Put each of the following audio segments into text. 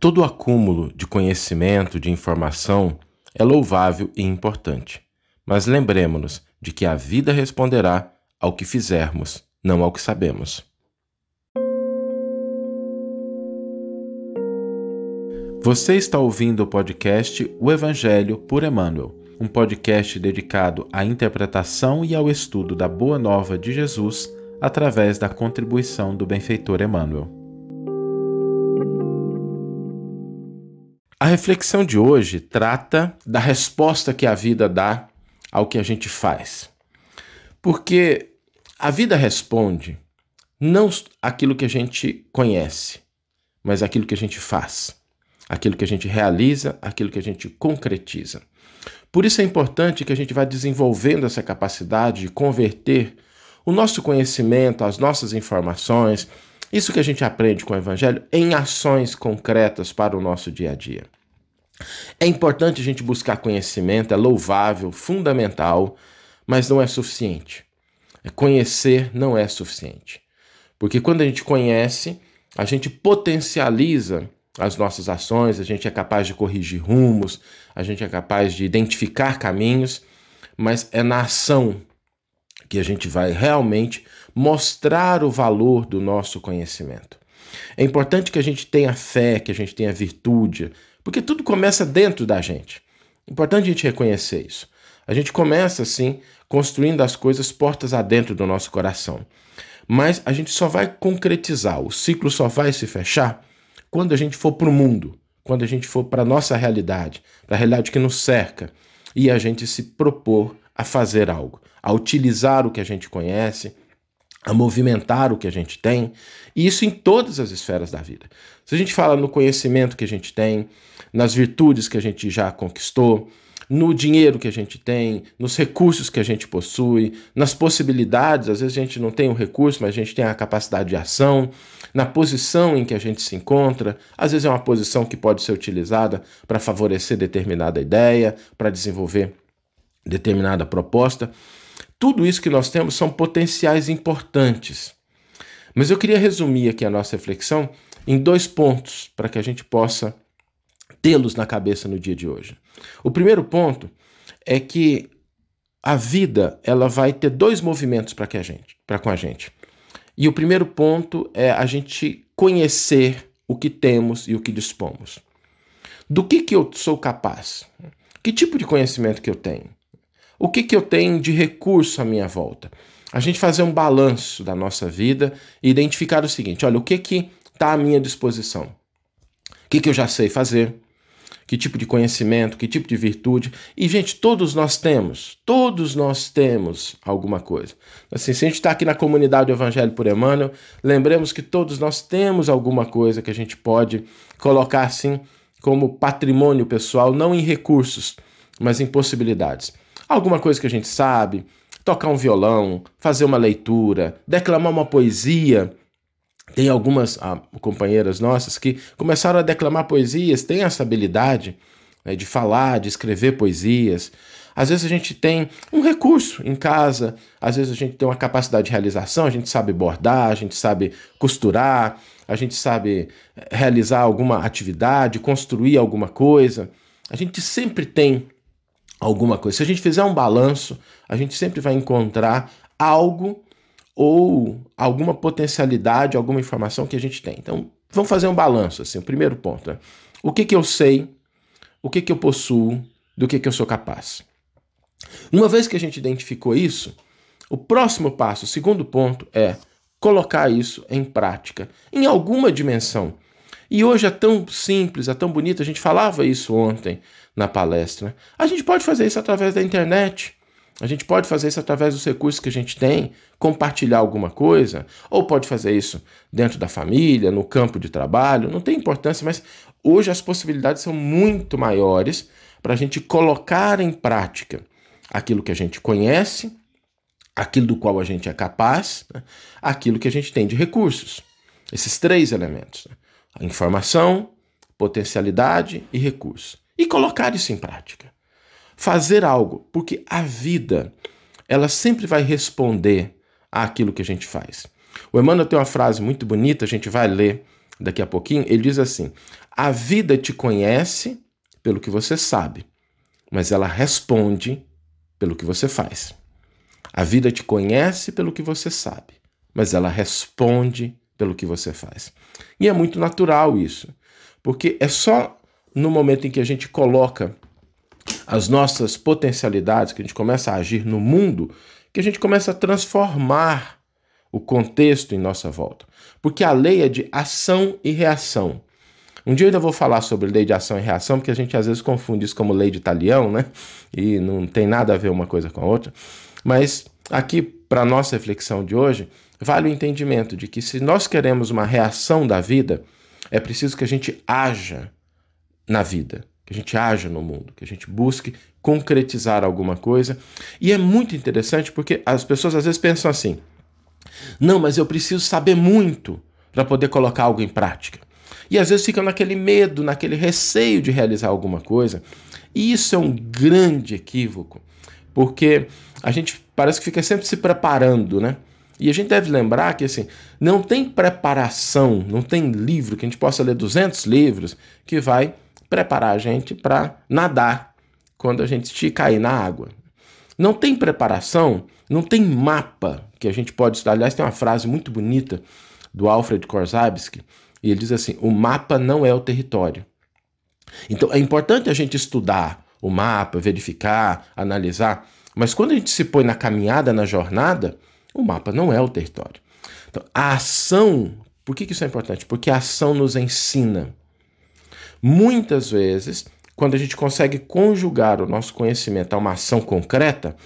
Todo acúmulo de conhecimento, de informação, é louvável e importante. Mas lembremos-nos de que a vida responderá ao que fizermos, não ao que sabemos. Você está ouvindo o podcast O Evangelho por Emmanuel, um podcast dedicado à interpretação e ao estudo da Boa Nova de Jesus através da contribuição do benfeitor Emmanuel. A reflexão de hoje trata da resposta que a vida dá ao que a gente faz. Porque a vida responde não aquilo que a gente conhece, mas aquilo que a gente faz, aquilo que a gente realiza, aquilo que a gente concretiza. Por isso é importante que a gente vá desenvolvendo essa capacidade de converter o nosso conhecimento, as nossas informações, isso que a gente aprende com o Evangelho, em ações concretas para o nosso dia a dia. É importante a gente buscar conhecimento, é louvável, fundamental, mas não é suficiente. É conhecer não é suficiente. Porque quando a gente conhece, a gente potencializa as nossas ações, a gente é capaz de corrigir rumos, a gente é capaz de identificar caminhos, mas é na ação que a gente vai realmente mostrar o valor do nosso conhecimento. É importante que a gente tenha fé, que a gente tenha virtude, porque tudo começa dentro da gente. É importante a gente reconhecer isso. A gente começa assim, construindo as coisas portas adentro do nosso coração. Mas a gente só vai concretizar, o ciclo só vai se fechar quando a gente for para o mundo, quando a gente for para a nossa realidade, para a realidade que nos cerca, e a gente se propor a fazer algo, a utilizar o que a gente conhece, a movimentar o que a gente tem, e isso em todas as esferas da vida. Se a gente fala no conhecimento que a gente tem, nas virtudes que a gente já conquistou, no dinheiro que a gente tem, nos recursos que a gente possui, nas possibilidades, às vezes a gente não tem o um recurso, mas a gente tem a capacidade de ação, na posição em que a gente se encontra, às vezes é uma posição que pode ser utilizada para favorecer determinada ideia, para desenvolver determinada proposta. Tudo isso que nós temos são potenciais importantes. Mas eu queria resumir aqui a nossa reflexão em dois pontos para que a gente possa tê-los na cabeça no dia de hoje. O primeiro ponto é que a vida ela vai ter dois movimentos para que a gente, para com a gente. E o primeiro ponto é a gente conhecer o que temos e o que dispomos. Do que que eu sou capaz? Que tipo de conhecimento que eu tenho? O que que eu tenho de recurso à minha volta? A gente fazer um balanço da nossa vida e identificar o seguinte: olha, o que que está à minha disposição? O que que eu já sei fazer? que tipo de conhecimento, que tipo de virtude. E, gente, todos nós temos, todos nós temos alguma coisa. Assim, se a gente está aqui na comunidade do Evangelho por Emmanuel, lembremos que todos nós temos alguma coisa que a gente pode colocar assim como patrimônio pessoal, não em recursos, mas em possibilidades. Alguma coisa que a gente sabe, tocar um violão, fazer uma leitura, declamar uma poesia, tem algumas ah, companheiras nossas que começaram a declamar poesias, têm essa habilidade né, de falar, de escrever poesias. Às vezes a gente tem um recurso em casa, às vezes a gente tem uma capacidade de realização, a gente sabe bordar, a gente sabe costurar, a gente sabe eh, realizar alguma atividade, construir alguma coisa. A gente sempre tem alguma coisa. Se a gente fizer um balanço, a gente sempre vai encontrar algo ou alguma potencialidade, alguma informação que a gente tem. Então, vamos fazer um balanço, assim, o primeiro ponto. Né? O que, que eu sei, o que, que eu possuo, do que, que eu sou capaz. Uma vez que a gente identificou isso, o próximo passo, o segundo ponto, é colocar isso em prática, em alguma dimensão. E hoje é tão simples, é tão bonito, a gente falava isso ontem na palestra. A gente pode fazer isso através da internet. A gente pode fazer isso através dos recursos que a gente tem, compartilhar alguma coisa, ou pode fazer isso dentro da família, no campo de trabalho, não tem importância, mas hoje as possibilidades são muito maiores para a gente colocar em prática aquilo que a gente conhece, aquilo do qual a gente é capaz, né? aquilo que a gente tem de recursos. Esses três elementos: né? informação, potencialidade e recurso. E colocar isso em prática fazer algo, porque a vida ela sempre vai responder àquilo que a gente faz. O Emmanuel tem uma frase muito bonita, a gente vai ler daqui a pouquinho. Ele diz assim: A vida te conhece pelo que você sabe, mas ela responde pelo que você faz. A vida te conhece pelo que você sabe, mas ela responde pelo que você faz. E é muito natural isso, porque é só no momento em que a gente coloca as nossas potencialidades, que a gente começa a agir no mundo, que a gente começa a transformar o contexto em nossa volta. Porque a lei é de ação e reação. Um dia eu ainda vou falar sobre lei de ação e reação, porque a gente às vezes confunde isso como lei de talião, né? E não tem nada a ver uma coisa com a outra. Mas aqui, para nossa reflexão de hoje, vale o entendimento de que se nós queremos uma reação da vida, é preciso que a gente haja na vida, que a gente haja no mundo, que a gente busque concretizar alguma coisa. E é muito interessante porque as pessoas às vezes pensam assim: não, mas eu preciso saber muito para poder colocar algo em prática. E às vezes ficam naquele medo, naquele receio de realizar alguma coisa. E isso é um grande equívoco, porque a gente parece que fica sempre se preparando, né? E a gente deve lembrar que assim, não tem preparação, não tem livro que a gente possa ler 200 livros que vai preparar a gente para nadar quando a gente cair na água. Não tem preparação, não tem mapa que a gente pode estudar. Aliás, tem uma frase muito bonita do Alfred Korzybski, e ele diz assim: "O mapa não é o território". Então é importante a gente estudar o mapa, verificar, analisar, mas quando a gente se põe na caminhada, na jornada, o mapa não é o território. Então, a ação, por que, isso é importante? Porque a ação nos ensina. Muitas vezes, quando a gente consegue conjugar o nosso conhecimento a uma ação concreta,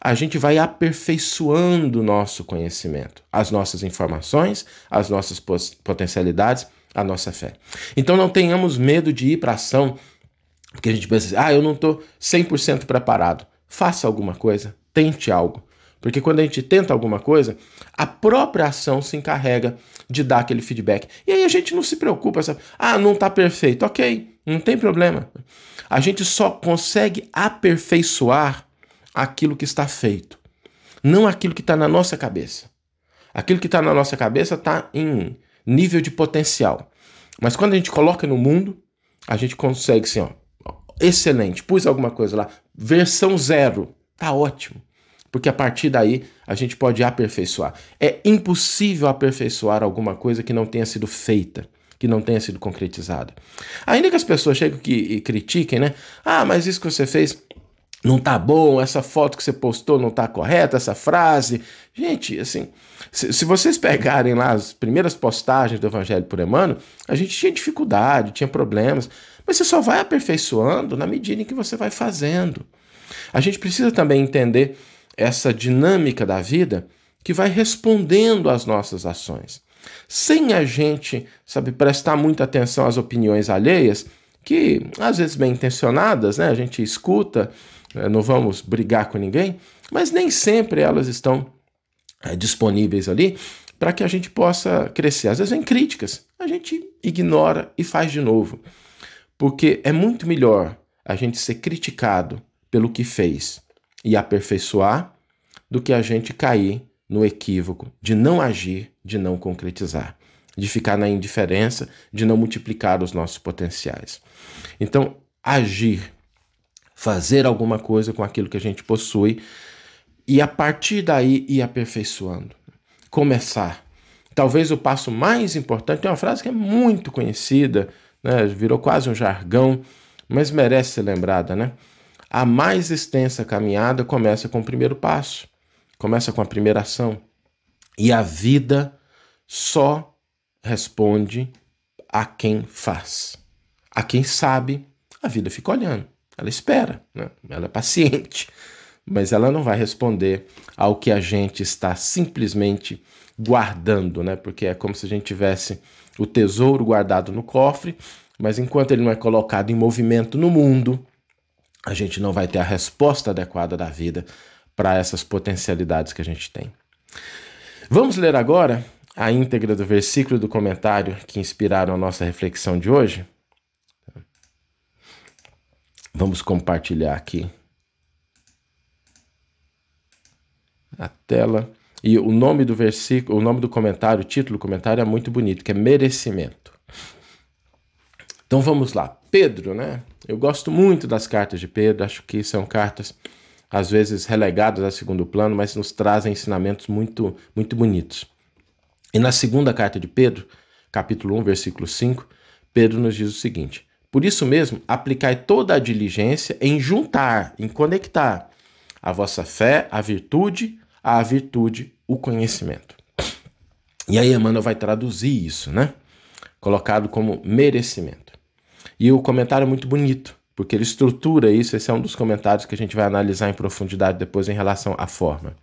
a gente vai aperfeiçoando o nosso conhecimento, as nossas informações, as nossas potencialidades, a nossa fé. Então não tenhamos medo de ir para ação, porque a gente pensa assim, ah, eu não estou 100% preparado. Faça alguma coisa, tente algo. Porque quando a gente tenta alguma coisa, a própria ação se encarrega de dar aquele feedback. E aí a gente não se preocupa, sabe? Ah, não está perfeito. Ok, não tem problema. A gente só consegue aperfeiçoar aquilo que está feito, não aquilo que está na nossa cabeça. Aquilo que está na nossa cabeça está em nível de potencial. Mas quando a gente coloca no mundo, a gente consegue assim, ó, excelente, pus alguma coisa lá, versão zero, tá ótimo porque a partir daí a gente pode aperfeiçoar. É impossível aperfeiçoar alguma coisa que não tenha sido feita, que não tenha sido concretizada. Ainda que as pessoas cheguem e critiquem, né? Ah, mas isso que você fez não tá bom, essa foto que você postou não tá correta, essa frase. Gente, assim, se, se, vocês pegarem lá as primeiras postagens do Evangelho por Emmanuel, a gente tinha dificuldade, tinha problemas, mas você só vai aperfeiçoando na medida em que você vai fazendo. A gente precisa também entender essa dinâmica da vida que vai respondendo às nossas ações. Sem a gente, sabe, prestar muita atenção às opiniões alheias, que às vezes bem intencionadas, né? A gente escuta, eh, não vamos brigar com ninguém, mas nem sempre elas estão é, disponíveis ali para que a gente possa crescer. Às vezes vem críticas, a gente ignora e faz de novo. Porque é muito melhor a gente ser criticado pelo que fez e aperfeiçoar do que a gente cair no equívoco de não agir, de não concretizar, de ficar na indiferença, de não multiplicar os nossos potenciais. Então, agir, fazer alguma coisa com aquilo que a gente possui e a partir daí ir aperfeiçoando. Começar. Talvez o passo mais importante, tem uma frase que é muito conhecida, né? virou quase um jargão, mas merece ser lembrada, né? A mais extensa caminhada começa com o primeiro passo, começa com a primeira ação. E a vida só responde a quem faz. A quem sabe, a vida fica olhando. Ela espera, né? ela é paciente, mas ela não vai responder ao que a gente está simplesmente guardando, né? Porque é como se a gente tivesse o tesouro guardado no cofre, mas enquanto ele não é colocado em movimento no mundo, a gente não vai ter a resposta adequada da vida para essas potencialidades que a gente tem. Vamos ler agora a íntegra do versículo do comentário que inspiraram a nossa reflexão de hoje? Vamos compartilhar aqui a tela. E o nome do versículo, o nome do comentário, o título do comentário é muito bonito, que é merecimento. Então vamos lá. Pedro, né? Eu gosto muito das cartas de Pedro, acho que são cartas às vezes relegadas a segundo plano, mas nos trazem ensinamentos muito muito bonitos. E na segunda carta de Pedro, capítulo 1, versículo 5, Pedro nos diz o seguinte: Por isso mesmo, aplicai toda a diligência em juntar, em conectar a vossa fé, a virtude, a virtude, o conhecimento. E aí Emmanuel vai traduzir isso, né? Colocado como merecimento. E o comentário é muito bonito, porque ele estrutura isso. Esse é um dos comentários que a gente vai analisar em profundidade depois em relação à forma.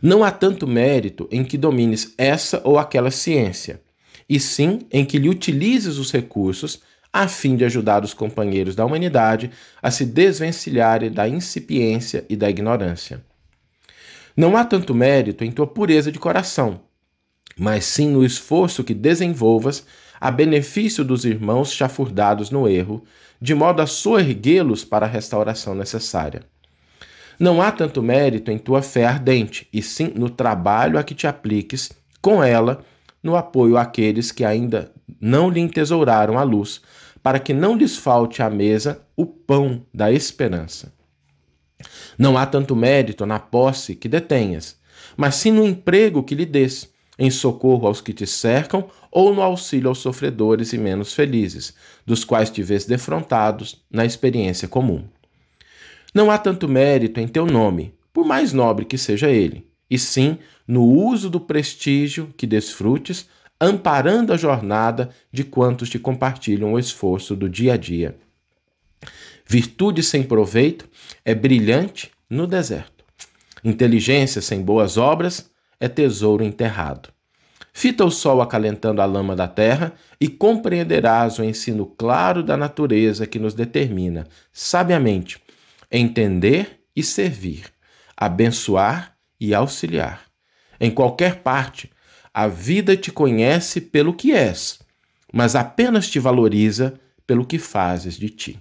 Não há tanto mérito em que domines essa ou aquela ciência, e sim em que lhe utilizes os recursos a fim de ajudar os companheiros da humanidade a se desvencilharem da incipiência e da ignorância. Não há tanto mérito em tua pureza de coração, mas sim no esforço que desenvolvas a benefício dos irmãos chafurdados no erro, de modo a soerguê-los para a restauração necessária. Não há tanto mérito em tua fé ardente, e sim no trabalho a que te apliques com ela no apoio àqueles que ainda não lhe entesouraram a luz, para que não lhes falte à mesa o pão da esperança. Não há tanto mérito na posse que detenhas, mas sim no emprego que lhe des, em socorro aos que te cercam ou no auxílio aos sofredores e menos felizes, dos quais te vês defrontados na experiência comum. Não há tanto mérito em teu nome, por mais nobre que seja ele, e sim no uso do prestígio que desfrutes, amparando a jornada de quantos te compartilham o esforço do dia a dia. Virtude sem proveito é brilhante no deserto. Inteligência sem boas obras é tesouro enterrado. Fita o sol acalentando a lama da terra e compreenderás o ensino claro da natureza que nos determina, sabiamente, entender e servir, abençoar e auxiliar. Em qualquer parte, a vida te conhece pelo que és, mas apenas te valoriza pelo que fazes de ti.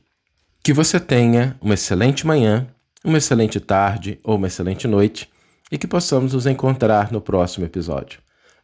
Que você tenha uma excelente manhã, uma excelente tarde ou uma excelente noite e que possamos nos encontrar no próximo episódio.